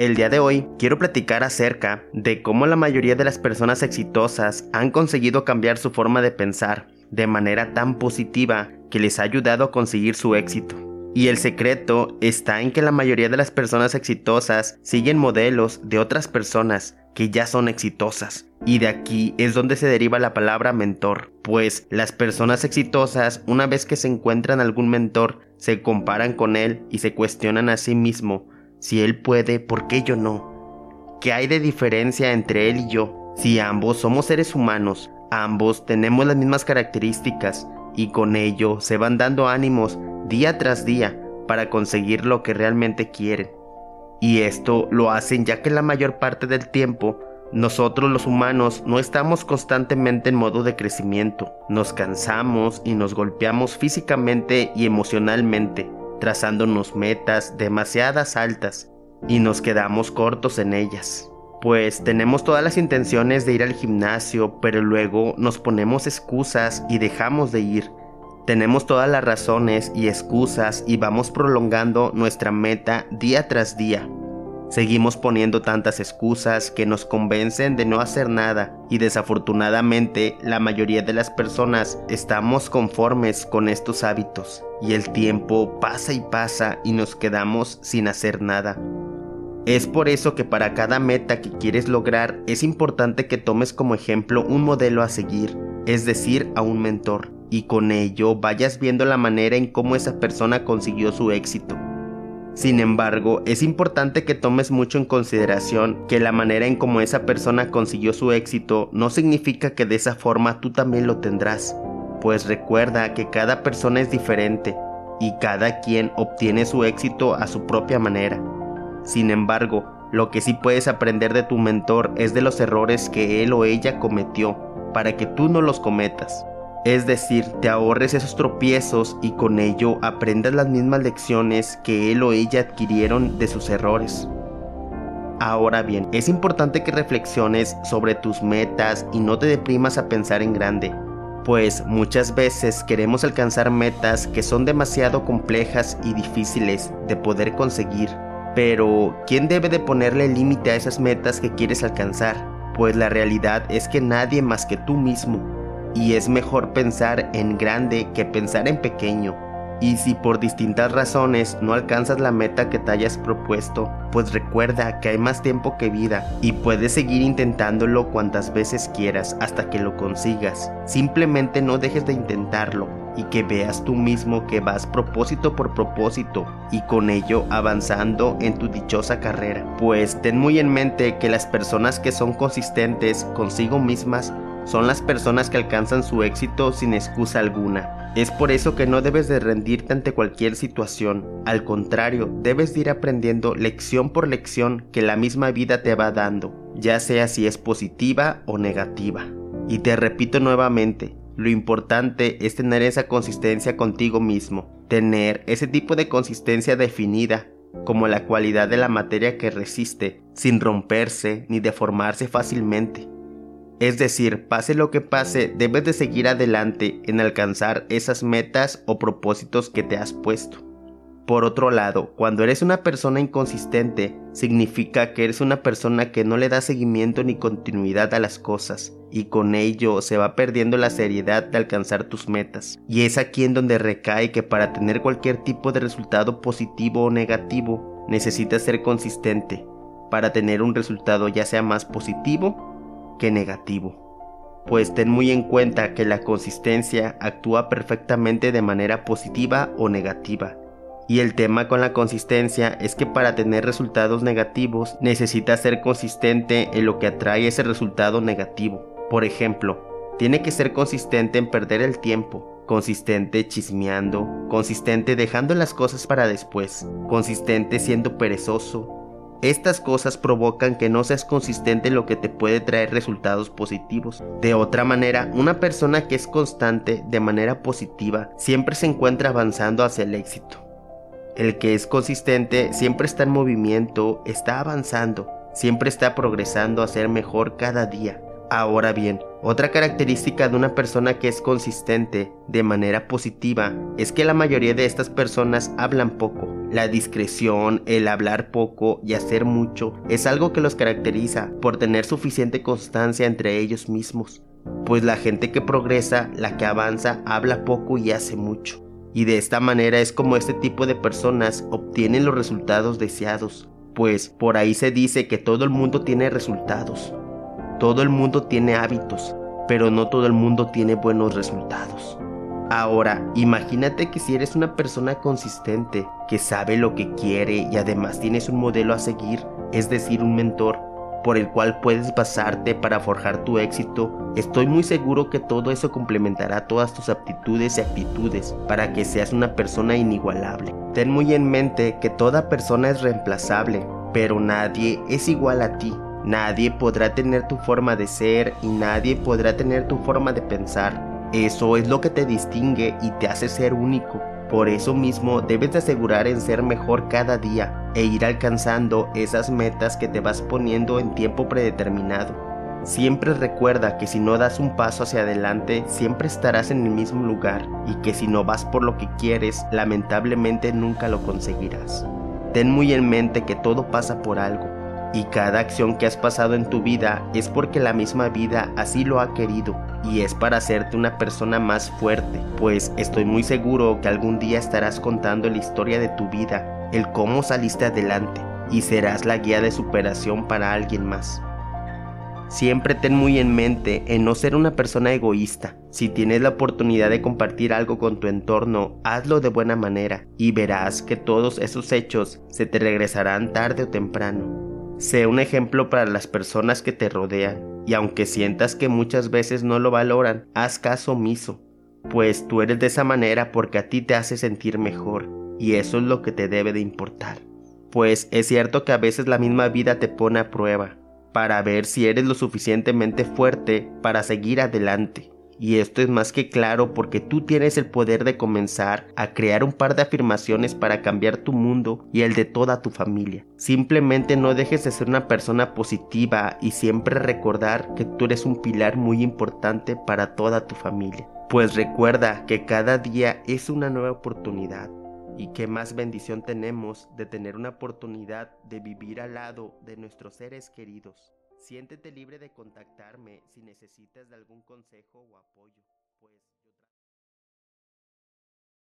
El día de hoy quiero platicar acerca de cómo la mayoría de las personas exitosas han conseguido cambiar su forma de pensar de manera tan positiva que les ha ayudado a conseguir su éxito. Y el secreto está en que la mayoría de las personas exitosas siguen modelos de otras personas que ya son exitosas. Y de aquí es donde se deriva la palabra mentor, pues las personas exitosas una vez que se encuentran algún mentor se comparan con él y se cuestionan a sí mismo si él puede, ¿por qué yo no? ¿Qué hay de diferencia entre él y yo? Si ambos somos seres humanos, ambos tenemos las mismas características y con ello se van dando ánimos día tras día para conseguir lo que realmente quieren. Y esto lo hacen ya que la mayor parte del tiempo nosotros los humanos no estamos constantemente en modo de crecimiento, nos cansamos y nos golpeamos físicamente y emocionalmente trazándonos metas demasiadas altas y nos quedamos cortos en ellas. Pues tenemos todas las intenciones de ir al gimnasio, pero luego nos ponemos excusas y dejamos de ir. Tenemos todas las razones y excusas y vamos prolongando nuestra meta día tras día. Seguimos poniendo tantas excusas que nos convencen de no hacer nada y desafortunadamente la mayoría de las personas estamos conformes con estos hábitos y el tiempo pasa y pasa y nos quedamos sin hacer nada. Es por eso que para cada meta que quieres lograr es importante que tomes como ejemplo un modelo a seguir, es decir, a un mentor, y con ello vayas viendo la manera en cómo esa persona consiguió su éxito sin embargo, es importante que tomes mucho en consideración que la manera en cómo esa persona consiguió su éxito no significa que de esa forma tú también lo tendrás, pues recuerda que cada persona es diferente y cada quien obtiene su éxito a su propia manera. Sin embargo, lo que sí puedes aprender de tu mentor es de los errores que él o ella cometió para que tú no los cometas. Es decir, te ahorres esos tropiezos y con ello aprendas las mismas lecciones que él o ella adquirieron de sus errores. Ahora bien, es importante que reflexiones sobre tus metas y no te deprimas a pensar en grande, pues muchas veces queremos alcanzar metas que son demasiado complejas y difíciles de poder conseguir. Pero, ¿quién debe de ponerle límite a esas metas que quieres alcanzar? Pues la realidad es que nadie más que tú mismo y es mejor pensar en grande que pensar en pequeño. Y si por distintas razones no alcanzas la meta que te hayas propuesto, pues recuerda que hay más tiempo que vida y puedes seguir intentándolo cuantas veces quieras hasta que lo consigas. Simplemente no dejes de intentarlo y que veas tú mismo que vas propósito por propósito y con ello avanzando en tu dichosa carrera. Pues ten muy en mente que las personas que son consistentes consigo mismas son las personas que alcanzan su éxito sin excusa alguna. Es por eso que no debes de rendirte ante cualquier situación. Al contrario, debes de ir aprendiendo lección por lección que la misma vida te va dando, ya sea si es positiva o negativa. Y te repito nuevamente, lo importante es tener esa consistencia contigo mismo, tener ese tipo de consistencia definida como la cualidad de la materia que resiste, sin romperse ni deformarse fácilmente. Es decir, pase lo que pase, debes de seguir adelante en alcanzar esas metas o propósitos que te has puesto. Por otro lado, cuando eres una persona inconsistente, significa que eres una persona que no le da seguimiento ni continuidad a las cosas, y con ello se va perdiendo la seriedad de alcanzar tus metas. Y es aquí en donde recae que para tener cualquier tipo de resultado positivo o negativo, necesitas ser consistente, para tener un resultado ya sea más positivo que negativo. Pues ten muy en cuenta que la consistencia actúa perfectamente de manera positiva o negativa. Y el tema con la consistencia es que para tener resultados negativos necesitas ser consistente en lo que atrae ese resultado negativo. Por ejemplo, tiene que ser consistente en perder el tiempo, consistente chismeando, consistente dejando las cosas para después, consistente siendo perezoso, estas cosas provocan que no seas consistente en lo que te puede traer resultados positivos. De otra manera, una persona que es constante de manera positiva siempre se encuentra avanzando hacia el éxito. El que es consistente siempre está en movimiento, está avanzando, siempre está progresando a ser mejor cada día. Ahora bien, otra característica de una persona que es consistente de manera positiva es que la mayoría de estas personas hablan poco, La discreción, el hablar poco y hacer mucho es algo que los caracteriza por tener suficiente constancia entre ellos mismos. Pues la gente que progresa, la que avanza, habla poco y hace mucho. Y de esta manera es como este tipo de personas obtienen los resultados deseados. Pues por ahí se dice que todo el mundo tiene resultados. Todo el mundo tiene hábitos, pero no todo el mundo tiene buenos resultados. Ahora, imagínate que si eres una persona consistente, que sabe lo que quiere y además tienes un modelo a seguir, es decir, un mentor, por el cual puedes basarte para forjar tu éxito, estoy muy seguro que todo eso complementará todas tus aptitudes y actitudes para que seas una persona inigualable. Ten muy en mente que toda persona es reemplazable, pero nadie es igual a ti. Nadie podrá tener tu forma de ser y nadie podrá tener tu forma de pensar. Eso es lo que te distingue y te hace ser único. Por eso mismo debes de asegurar en ser mejor cada día e ir alcanzando esas metas que te vas poniendo en tiempo predeterminado. Siempre recuerda que si no das un paso hacia adelante, siempre estarás en el mismo lugar y que si no vas por lo que quieres, lamentablemente nunca lo conseguirás. Ten muy en mente que todo pasa por algo y cada acción que has pasado en tu vida es porque la misma vida así lo ha querido y es para hacerte una persona más fuerte, pues estoy muy seguro que algún día estarás contando la historia de tu vida, el cómo saliste adelante y serás la guía de superación para alguien más. Siempre ten muy en mente en no ser una persona egoísta. Si tienes la oportunidad de compartir algo con tu entorno, hazlo de buena manera y verás que todos esos hechos se te regresarán tarde o temprano. Sé un ejemplo para las personas que te rodean y aunque sientas que muchas veces no lo valoran, haz caso omiso, pues tú eres de esa manera porque a ti te hace sentir mejor y eso es lo que te debe de importar. Pues es cierto que a veces la misma vida te pone a prueba para ver si eres lo suficientemente fuerte para seguir adelante y esto es más que claro porque tú tienes el poder de comenzar a crear un par de afirmaciones para cambiar tu mundo y el de toda tu familia. Simplemente no dejes de ser una persona positiva y siempre recordar que tú eres un pilar muy importante para toda tu familia. Pues recuerda que cada día es una nueva oportunidad y qué más bendición tenemos de tener una oportunidad de vivir al lado de nuestros seres queridos. Siéntete libre de contactarme si necesitas de algún consejo o apoyo,